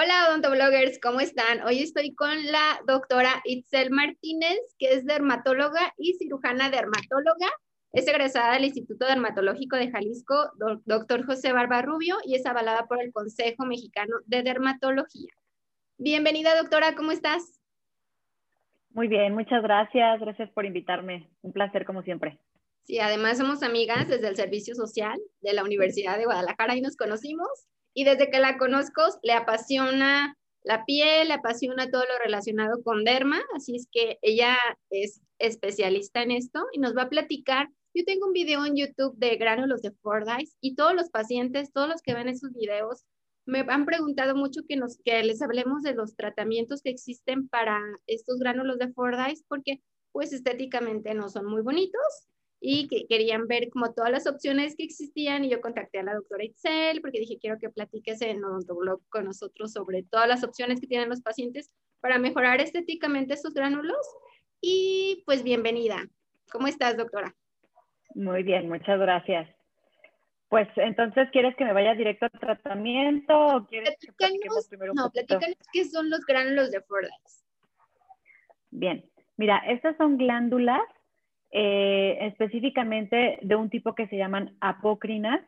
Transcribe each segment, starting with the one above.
Hola odontobloggers, ¿cómo están? Hoy estoy con la doctora Itzel Martínez, que es dermatóloga y cirujana dermatóloga. Es egresada del Instituto Dermatológico de Jalisco, doctor José Barba Rubio, y es avalada por el Consejo Mexicano de Dermatología. Bienvenida, doctora, ¿cómo estás? Muy bien, muchas gracias. Gracias por invitarme. Un placer, como siempre. Sí, además somos amigas desde el Servicio Social de la Universidad de Guadalajara y nos conocimos y desde que la conozco le apasiona la piel, le apasiona todo lo relacionado con derma, así es que ella es especialista en esto y nos va a platicar. Yo tengo un video en YouTube de gránulos de Fordyce y todos los pacientes, todos los que ven esos videos, me han preguntado mucho que, nos, que les hablemos de los tratamientos que existen para estos gránulos de Fordyce porque pues estéticamente no son muy bonitos y que querían ver como todas las opciones que existían y yo contacté a la doctora Itzel porque dije quiero que platiques en Odontoblog con nosotros sobre todas las opciones que tienen los pacientes para mejorar estéticamente estos gránulos y pues bienvenida. ¿Cómo estás, doctora? Muy bien, muchas gracias. Pues entonces, ¿quieres que me vaya directo al tratamiento o quieres que primero No, platícanos qué son los gránulos de Fordyce. Bien, mira, estas son glándulas eh, específicamente de un tipo que se llaman apócrinas,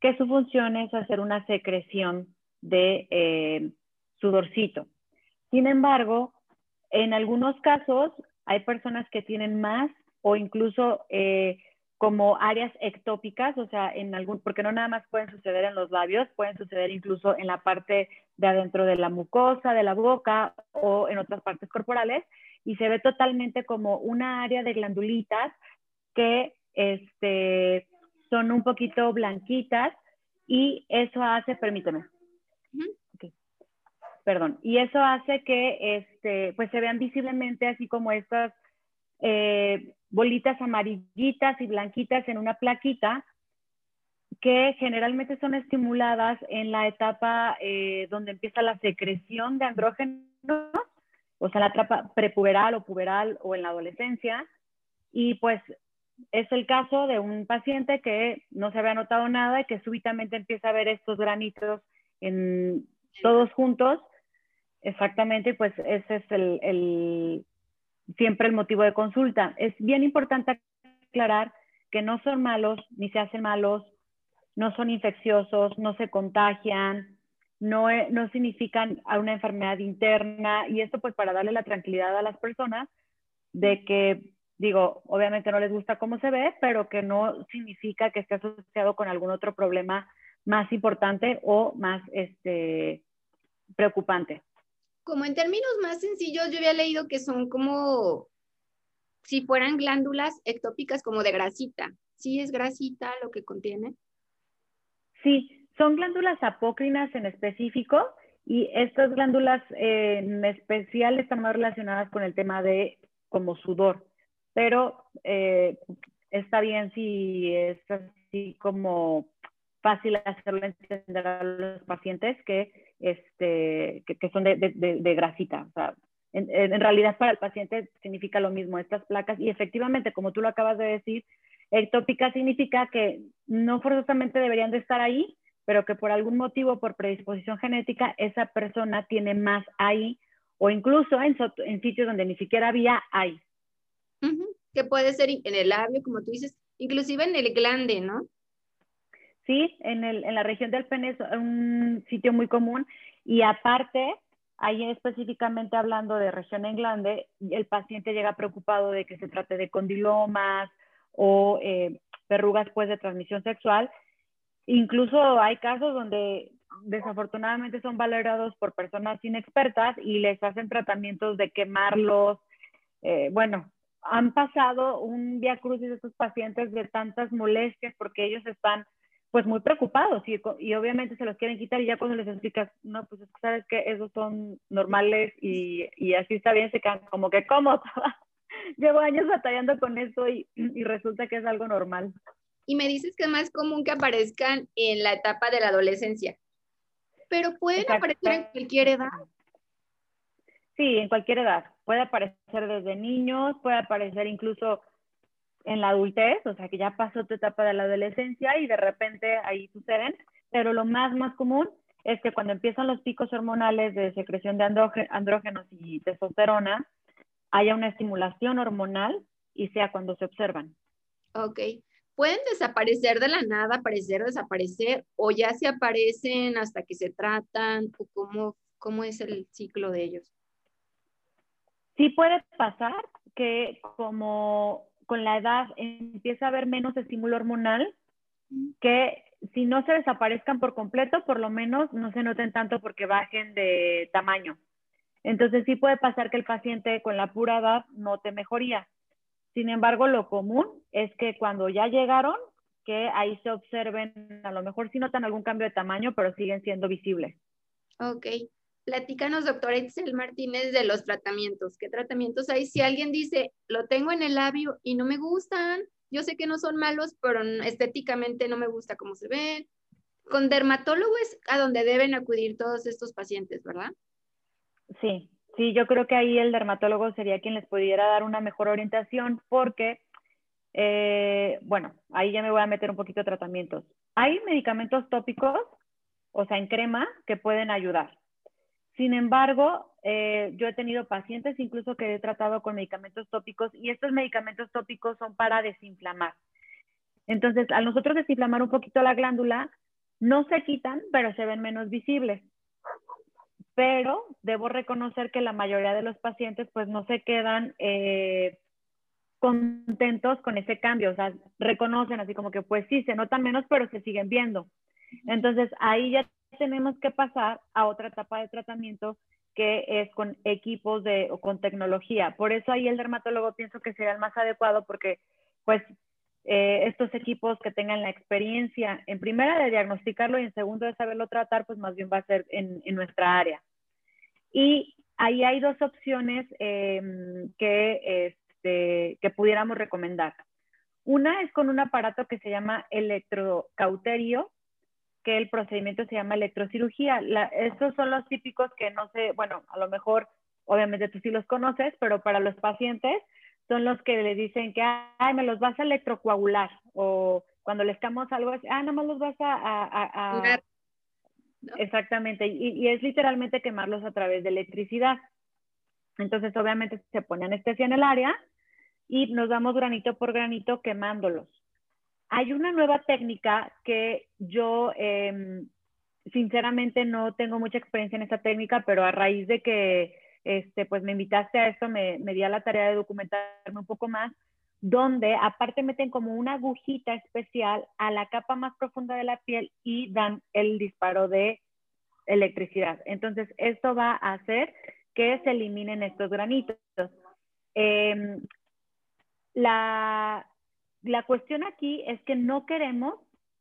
que su función es hacer una secreción de eh, sudorcito. Sin embargo, en algunos casos hay personas que tienen más o incluso eh, como áreas ectópicas, o sea, en algún, porque no nada más pueden suceder en los labios, pueden suceder incluso en la parte de adentro de la mucosa, de la boca o en otras partes corporales y se ve totalmente como una área de glandulitas que este, son un poquito blanquitas y eso hace, permíteme, perdón, y eso hace que este, pues se vean visiblemente así como estas eh, bolitas amarillitas y blanquitas en una plaquita que generalmente son estimuladas en la etapa eh, donde empieza la secreción de andrógenos o sea, la etapa prepuberal o puberal o en la adolescencia. Y pues es el caso de un paciente que no se había notado nada y que súbitamente empieza a ver estos granitos en, todos juntos. Exactamente, pues ese es el, el, siempre el motivo de consulta. Es bien importante aclarar que no son malos ni se hacen malos, no son infecciosos, no se contagian, no, no significan a una enfermedad interna y esto pues para darle la tranquilidad a las personas de que, digo, obviamente no les gusta cómo se ve, pero que no significa que esté asociado con algún otro problema más importante o más este, preocupante. Como en términos más sencillos, yo había leído que son como si fueran glándulas ectópicas como de grasita. ¿Sí es grasita lo que contiene? Sí, son glándulas apócrinas en específico y estas glándulas eh, en especial están más relacionadas con el tema de como sudor, pero eh, está bien si es así como fácil hacerlo entender a los pacientes que, este, que, son de, de, grasita. O sea, en, en, realidad para el paciente significa lo mismo, estas placas, y efectivamente, como tú lo acabas de decir, ectópica significa que no forzosamente deberían de estar ahí, pero que por algún motivo, por predisposición genética, esa persona tiene más ahí o incluso en, sitios donde ni siquiera había hay. Que puede ser en el labio, como tú dices, inclusive en el glande, ¿no? Sí, en, el, en la región del pene es un sitio muy común y aparte, ahí específicamente hablando de región en glande, el paciente llega preocupado de que se trate de condilomas o eh, verrugas pues de transmisión sexual Incluso hay casos donde desafortunadamente son valorados por personas inexpertas y les hacen tratamientos de quemarlos. Eh, bueno, han pasado un día crucis estos pacientes de tantas molestias porque ellos están pues muy preocupados y, y, obviamente se los quieren quitar y ya cuando les explicas, no, pues es que sabes que esos son normales y, y así está bien, se quedan como que, ¿cómo? Llevo años batallando con esto y, y resulta que es algo normal y me dices que es más común que aparezcan en la etapa de la adolescencia, pero pueden aparecer en cualquier edad. Sí, en cualquier edad. Puede aparecer desde niños, puede aparecer incluso en la adultez, o sea que ya pasó tu etapa de la adolescencia y de repente ahí suceden, pero lo más, más común es que cuando empiezan los picos hormonales de secreción de andrógenos y testosterona, haya una estimulación hormonal y sea cuando se observan. Ok. ¿Pueden desaparecer de la nada, aparecer, desaparecer, o ya se aparecen hasta que se tratan, o cómo, cómo es el ciclo de ellos? Sí puede pasar que como con la edad empieza a haber menos estímulo hormonal, que si no se desaparezcan por completo, por lo menos no se noten tanto porque bajen de tamaño. Entonces sí puede pasar que el paciente con la pura edad note mejoría. Sin embargo, lo común es que cuando ya llegaron, que ahí se observen, a lo mejor sí notan algún cambio de tamaño, pero siguen siendo visibles. Ok. Platícanos, doctora Itzel Martínez, de los tratamientos. ¿Qué tratamientos hay? Si alguien dice, lo tengo en el labio y no me gustan, yo sé que no son malos, pero estéticamente no me gusta cómo se ven. Con dermatólogos a donde deben acudir todos estos pacientes, ¿verdad? Sí, sí, yo creo que ahí el dermatólogo sería quien les pudiera dar una mejor orientación porque, eh, bueno, ahí ya me voy a meter un poquito de tratamientos. Hay medicamentos tópicos, o sea, en crema, que pueden ayudar. Sin embargo, eh, yo he tenido pacientes incluso que he tratado con medicamentos tópicos y estos medicamentos tópicos son para desinflamar. Entonces, al nosotros desinflamar un poquito la glándula, no se quitan, pero se ven menos visibles. Pero debo reconocer que la mayoría de los pacientes pues no se quedan eh, contentos con ese cambio, o sea, reconocen así como que pues sí, se notan menos, pero se siguen viendo. Entonces, ahí ya tenemos que pasar a otra etapa de tratamiento que es con equipos de, o con tecnología. Por eso ahí el dermatólogo pienso que sería el más adecuado porque pues eh, estos equipos que tengan la experiencia en primera de diagnosticarlo y en segundo de saberlo tratar, pues más bien va a ser en, nuestra área. Y ahí hay dos opciones em, que, este, que pudiéramos recomendar. Una es con un aparato que se llama electrocauterio, que el procedimiento se llama electrocirugía. estos son los típicos que no sé, bueno, a lo mejor, obviamente tú sí los conoces, pero para los pacientes son los que le dicen que, ay, me los vas a electrocoagular, o cuando les camos algo, ah, nada más los vas a... Exactamente, y, es literalmente quemarlos a través de electricidad. Entonces, obviamente, se pone anestesia en el área y nos damos granito por granito quemándolos. Hay una nueva técnica que yo em, sinceramente no tengo mucha experiencia en esta técnica, pero a raíz de que este, pues me invitaste a esto, me, me di a la tarea de documentarme un poco más, donde aparte meten como una agujita especial a la capa más profunda de la piel y dan el disparo de electricidad. Entonces, esto va a hacer que se eliminen estos granitos. Em, la, la cuestión aquí es que no queremos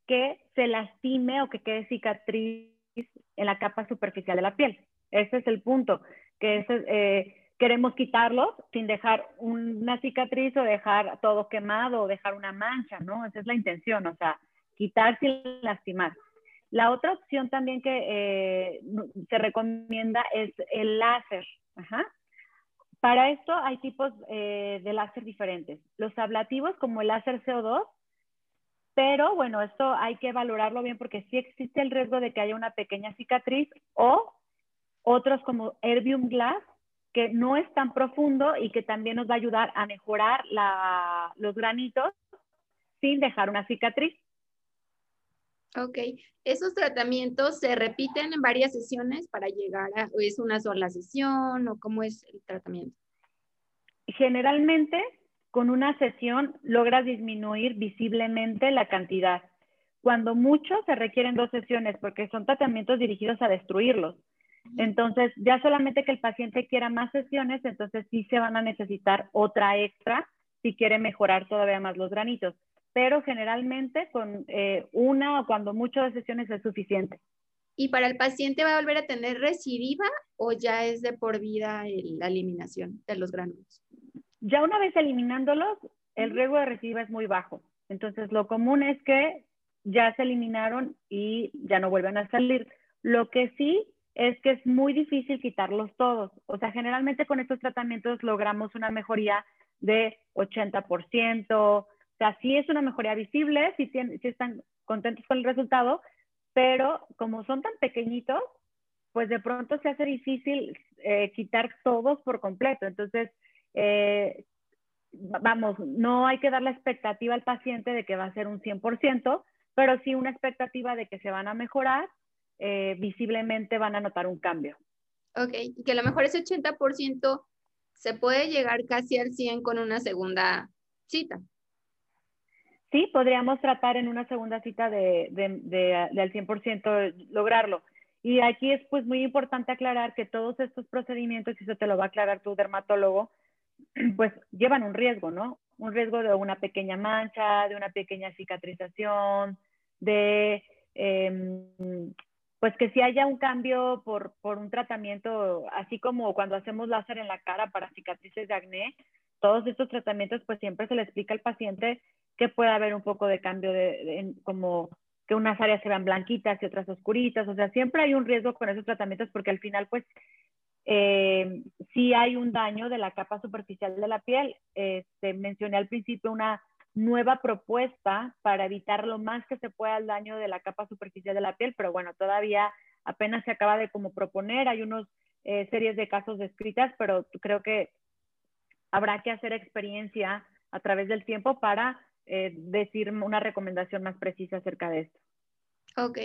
que se lastime o que quede cicatriz en la capa superficial de la piel. Ese es el punto, que eh, queremos quitarlos sin dejar una cicatriz o dejar todo quemado o dejar una mancha, ¿no? Esa es la intención, o sea, quitar sin lastimar. La otra opción también que eh, se recomienda es el láser. Ajá. Para esto hay tipos eh, de láser diferentes. Los ablativos como el láser CO2, pero bueno, esto hay que valorarlo bien porque sí existe el riesgo de que haya una pequeña cicatriz o otros como Erbium Glass, que no es tan profundo y que también nos va a ayudar a mejorar los granitos sin dejar una cicatriz. Ok, ¿esos tratamientos se repiten en varias sesiones para llegar a, o es una sola sesión o cómo es el tratamiento? Generalmente, con una sesión logras disminuir visiblemente la cantidad. Cuando mucho se requieren dos sesiones porque son tratamientos dirigidos a destruirlos. Entonces, ya solamente que el paciente quiera más sesiones, entonces sí se van a necesitar otra extra si quiere mejorar todavía más los granitos pero generalmente con eh, una o cuando mucho de sesiones es suficiente. ¿Y para el paciente va a volver a tener recidiva o ya es de por vida la eliminación de los gránulos? Ya una vez eliminándolos, el riesgo de recidiva es muy bajo. Entonces, lo común es que ya se eliminaron y ya no vuelven a salir. Lo que sí es que es muy difícil quitarlos todos. O sea, generalmente con estos tratamientos logramos una mejoría de 80%, o sea, sí es una mejoría visible, sí, están contentos con el resultado, pero como son tan pequeñitos, pues de pronto se hace difícil eh, quitar todos por completo. Entonces, eh, vamos, no hay que dar la expectativa al paciente de que va a ser un 100%, pero sí una expectativa de que se van a mejorar, eh, visiblemente van a notar un cambio. Ok, y que a lo mejor ese 80% se puede llegar casi al 100 con una segunda cita. Sí, podríamos tratar en una segunda cita de, de, de, de al 100% lograrlo. Y aquí es pues muy importante aclarar que todos estos procedimientos, y eso te lo va a aclarar tu dermatólogo, pues llevan un riesgo, ¿no? Un riesgo de una pequeña mancha, de una pequeña cicatrización, de eh, pues que si haya un cambio por, por, un tratamiento, así como cuando hacemos láser en la cara para cicatrices de acné, todos estos tratamientos pues siempre se le explica al paciente que puede haber un poco de cambio de, como que unas áreas se vean blanquitas y otras oscuritas, o sea, siempre hay un riesgo con esos tratamientos porque al final, pues, eh, hay un daño de la capa superficial de la piel. Este, mencioné al principio una nueva propuesta para evitar lo más que se pueda el daño de la capa superficial de la piel, pero bueno, todavía apenas se acaba de como proponer, hay unos eh, series de casos descritas, pero creo que habrá que hacer experiencia a través del tiempo para eh, decir una recomendación más precisa acerca de esto. Ok,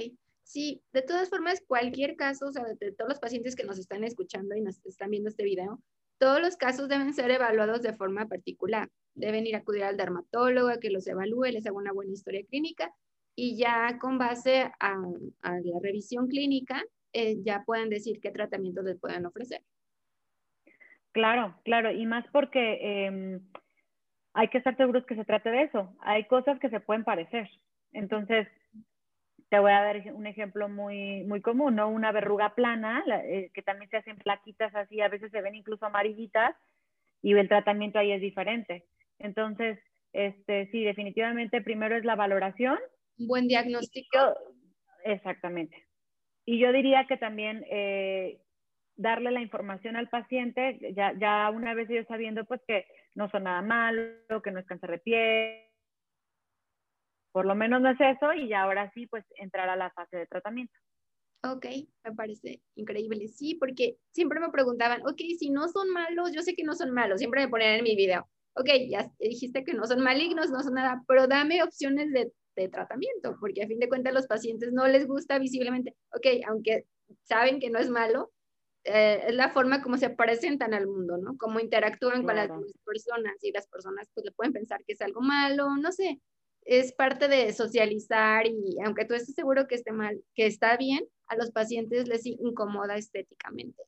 sí, de todas formas, cualquier caso, o sea, de todos los pacientes que nos están escuchando y nos están viendo este video, todos los casos deben ser evaluados de forma particular. Deben ir a acudir al dermatólogo a que los evalúe, les haga una buena historia clínica y ya con base a, la revisión clínica, eh, ya pueden decir qué tratamientos les pueden ofrecer. Claro, claro, y más porque eh, hay que estar seguros que se trate de eso. Hay cosas que se pueden parecer. Entonces, te voy a dar un ejemplo muy, muy común, ¿no? Una verruga plana, eh, que también se hacen plaquitas así, a veces se ven incluso amarillitas y el tratamiento ahí es diferente. Entonces, este, sí, definitivamente primero es la valoración. Un buen diagnóstico. Yo, exactamente. Y yo diría que también eh, darle la información al paciente, ya, ya una vez ellos sabiendo pues que no son nada malo, que no es cáncer de piel, por lo menos no es eso y ya ahora sí pues entrar a la fase de tratamiento. Ok, me parece increíble. Sí, porque siempre me preguntaban, ok, si no son malos, yo sé que no son malos, siempre me ponían en mi video, ok, ya dijiste que no son malignos, no son nada, pero dame opciones de, de tratamiento, porque a fin de cuentas los pacientes no les gusta visiblemente, ok, aunque saben que no es malo, eh, es la forma como se presentan al mundo, ¿no? Cómo interactúan claro. con las personas y las personas pues le pueden pensar que es algo malo, no sé, es parte de socializar y aunque tú estés seguro que esté mal, que está bien, a los pacientes les incomoda estéticamente.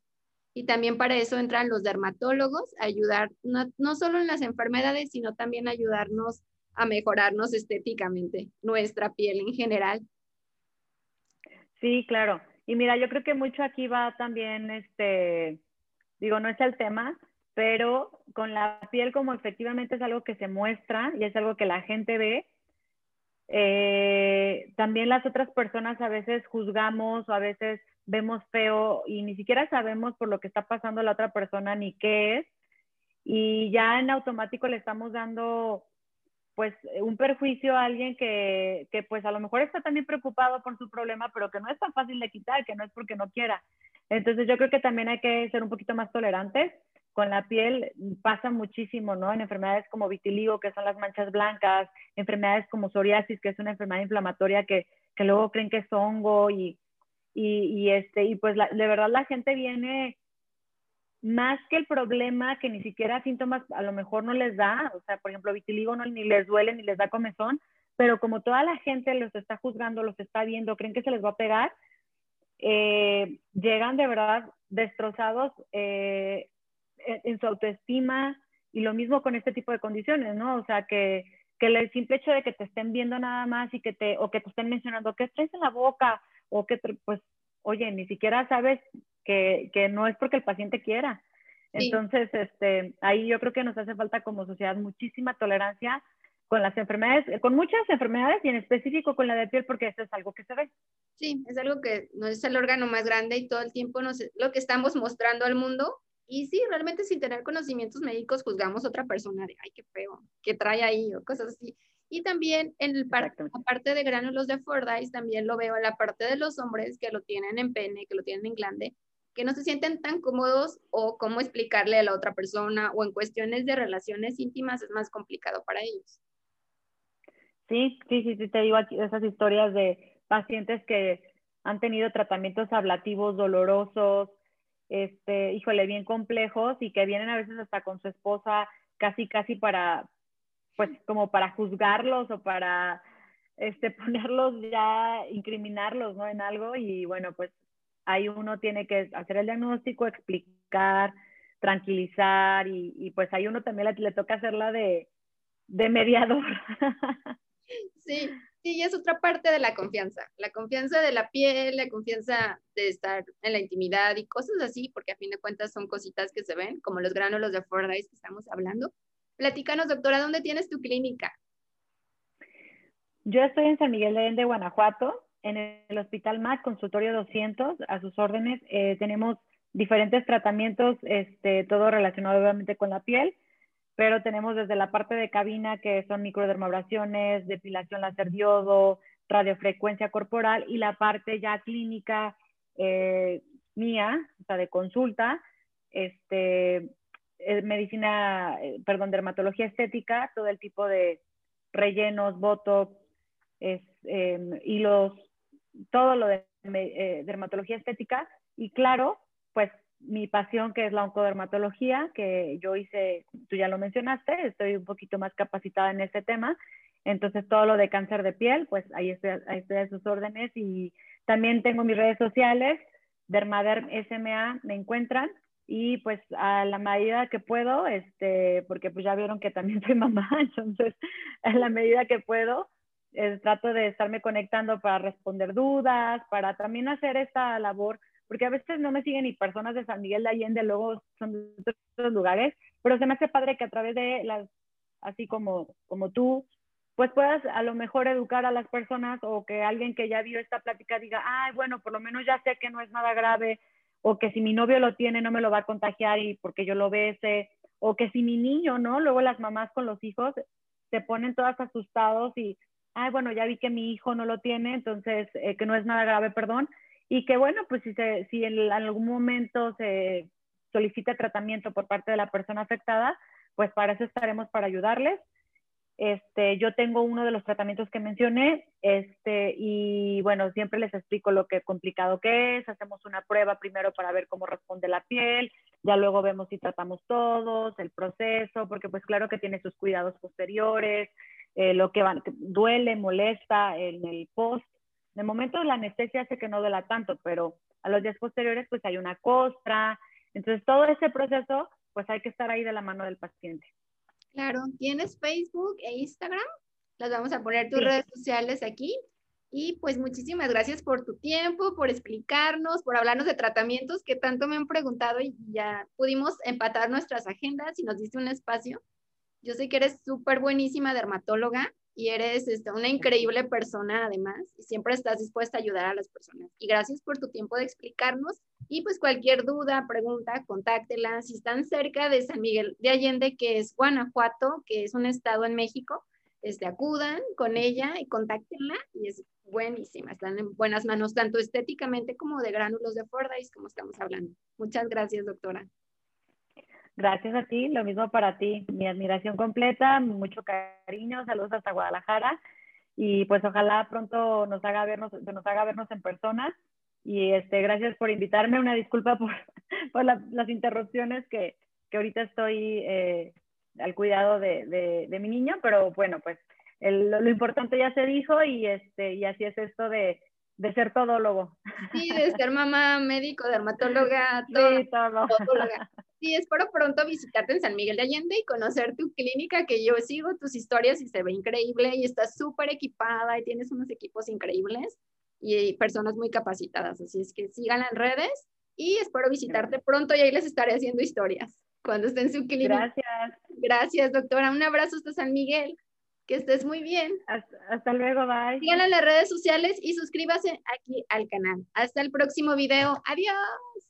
Y también para eso entran los dermatólogos a ayudar, no, no solo en las enfermedades, sino también ayudarnos a mejorarnos estéticamente, nuestra piel en general. Sí, claro. Y mira, yo creo que mucho aquí va también, este, digo, no es el tema, pero con la piel como efectivamente es algo que se muestra y es algo que la gente ve, eh, también las otras personas a veces juzgamos o a veces vemos feo y ni siquiera sabemos por lo que está pasando la otra persona ni qué es y ya en automático le estamos dando pues un perjuicio a alguien que, que, pues a lo mejor está también preocupado por su problema, pero que no es tan fácil de quitar, que no es porque no quiera. Entonces yo creo que también hay que ser un poquito más tolerantes. Con la piel pasa muchísimo, ¿no? En enfermedades como vitiligo, que son las manchas blancas, enfermedades como psoriasis, que es una enfermedad inflamatoria que, que luego creen que es hongo y, y, y este, y pues la, de verdad la gente viene más que el problema que ni siquiera síntomas a lo mejor no les da, o sea, por ejemplo, vitiligo no, ni les duele ni les da comezón, pero como toda la gente los está juzgando, los está viendo, creen que se les va a pegar, eh, llegan de verdad destrozados eh, en su autoestima y lo mismo con este tipo de condiciones, ¿no? O sea, que, que el simple hecho de que te estén viendo nada más y que te, o que te estén mencionando, ¿qué traes en la boca? O que, pues, oye, ni siquiera sabes que, que no es porque el paciente quiera. Sí. Entonces, este, ahí yo creo que nos hace falta como sociedad muchísima tolerancia con las enfermedades, con muchas enfermedades y en específico con la de piel, porque eso es algo que se ve. Sí, es algo que no es el órgano más grande y todo el tiempo nos, lo que estamos mostrando al mundo. Y sí, realmente sin tener conocimientos médicos juzgamos a otra persona de, ay, qué feo, qué trae ahí o cosas así. Y también en el parte, aparte de gránulos de Fordyce, también lo veo en la parte de los hombres que lo tienen en pene, que lo tienen en glande, que no se sienten tan cómodos o cómo explicarle a la otra persona o en cuestiones de relaciones íntimas es más complicado para ellos. Sí, sí, sí, sí, te digo aquí esas historias de pacientes que han tenido tratamientos ablativos dolorosos, este, híjole, bien complejos y que vienen a veces hasta con su esposa casi, casi para, pues como para juzgarlos o para este, ponerlos ya, incriminarlos, ¿no? En algo y bueno, pues ahí uno tiene que hacer el diagnóstico, explicar, tranquilizar y, pues ahí uno también le, le toca hacerla de, de mediador. Sí, sí, es otra parte de la confianza, la confianza de la piel, la confianza de estar en la intimidad y cosas así, porque a fin de cuentas son cositas que se ven, como los gránulos de Fordyce que estamos hablando. Platícanos, doctora, ¿dónde tienes tu clínica? Yo estoy en San Miguel de Allende, Guanajuato en el Hospital MAC, consultorio 200, a sus órdenes. Eh, tenemos diferentes tratamientos, este, todo relacionado obviamente con la piel, pero tenemos desde la parte de cabina, que son microdermabrasiones, depilación láser diodo, radiofrecuencia corporal, y la parte ya clínica eh, mía, o sea, de consulta, este, eh, medicina, perdón, dermatología estética, todo el tipo de rellenos, botox, es, em, hilos todo lo de eh, dermatología estética. Y claro, pues mi pasión que es la oncodermatología, que yo hice, tú ya lo mencionaste, estoy un poquito más capacitada en ese tema, entonces todo lo de cáncer de piel, pues ahí estoy, ahí estoy a sus órdenes. Y también tengo mis redes sociales, Dermaderm SMA, me encuentran. Y pues a la medida que puedo, este, porque pues ya vieron que también soy mamá, entonces a la medida que puedo, eh, trato de estarme conectando para responder dudas, para también hacer esta labor, porque a veces no me siguen ni personas de San Miguel de Allende, luego son de otros lugares, pero se me hace padre que a través de las, así como, como tú, pues puedas a lo mejor educar a las personas o que alguien que ya vio esta plática diga, ay, bueno, por lo menos ya sé que no es nada grave, o que si mi novio lo tiene no me lo va a contagiar y porque yo lo bese, o que si mi niño, ¿no? Luego las mamás con los hijos se ponen todas asustados y ay, bueno, ya vi que mi hijo no lo tiene, entonces, eh, que no es nada grave, perdón, y que bueno, pues si, se, si en algún momento se solicita tratamiento por parte de la persona afectada, pues para eso estaremos para ayudarles. Este, yo tengo uno de los tratamientos que mencioné, este, y bueno, siempre les explico lo que complicado que es, hacemos una prueba primero para ver cómo responde la piel, ya luego vemos si tratamos todos, el proceso, porque pues claro que tiene sus cuidados posteriores, eh, lo que duele, molesta en el post. De momento la anestesia hace que no duela tanto, pero a los días posteriores pues hay una costra. Entonces todo ese proceso pues hay que estar ahí de la mano del paciente. Claro, ¿tienes Facebook e Instagram? Las vamos a poner tus redes sociales aquí. Y pues muchísimas gracias por tu tiempo, por explicarnos, por hablarnos de tratamientos que tanto me han preguntado y ya pudimos empatar nuestras agendas y nos diste un espacio yo sé que eres súper buenísima dermatóloga y eres este, una increíble persona además y siempre estás dispuesta a ayudar a las personas. Y gracias por tu tiempo de explicarnos y pues cualquier duda, pregunta, contáctela. Si están cerca de San Miguel de Allende, que es Guanajuato, que es un estado en México, este, acudan con ella y contáctenla y es buenísima. Están en buenas manos, tanto estéticamente como de gránulos de Fordyce, como estamos hablando. Muchas gracias, doctora. Gracias a ti, lo mismo para ti. Mi admiración completa, mucho cariño, saludos hasta Guadalajara y pues ojalá pronto nos haga vernos, nos haga vernos en persona. Y este, gracias por invitarme, una disculpa por, por las interrupciones que, que, ahorita estoy eh, al cuidado de, de, de, mi niño, pero bueno, pues el, lo, importante ya se dijo y, este, y así es esto de, de ser todólogo. Sí, de ser mamá, médico, dermatóloga, todo, sí, todo. Todóloga. Sí, espero pronto visitarte en San Miguel de Allende y conocer tu clínica, que yo sigo tus historias y se ve increíble y estás súper equipada y tienes unos equipos increíbles y personas muy capacitadas. Así es que síganla en redes y espero visitarte pronto y ahí les estaré haciendo historias cuando esté en su clínica. Gracias. Gracias, doctora. Un abrazo hasta San Miguel. Que estés muy bien. Hasta, luego, bye. Síganla en las redes sociales y suscríbase aquí al canal. Hasta el próximo video. Adiós.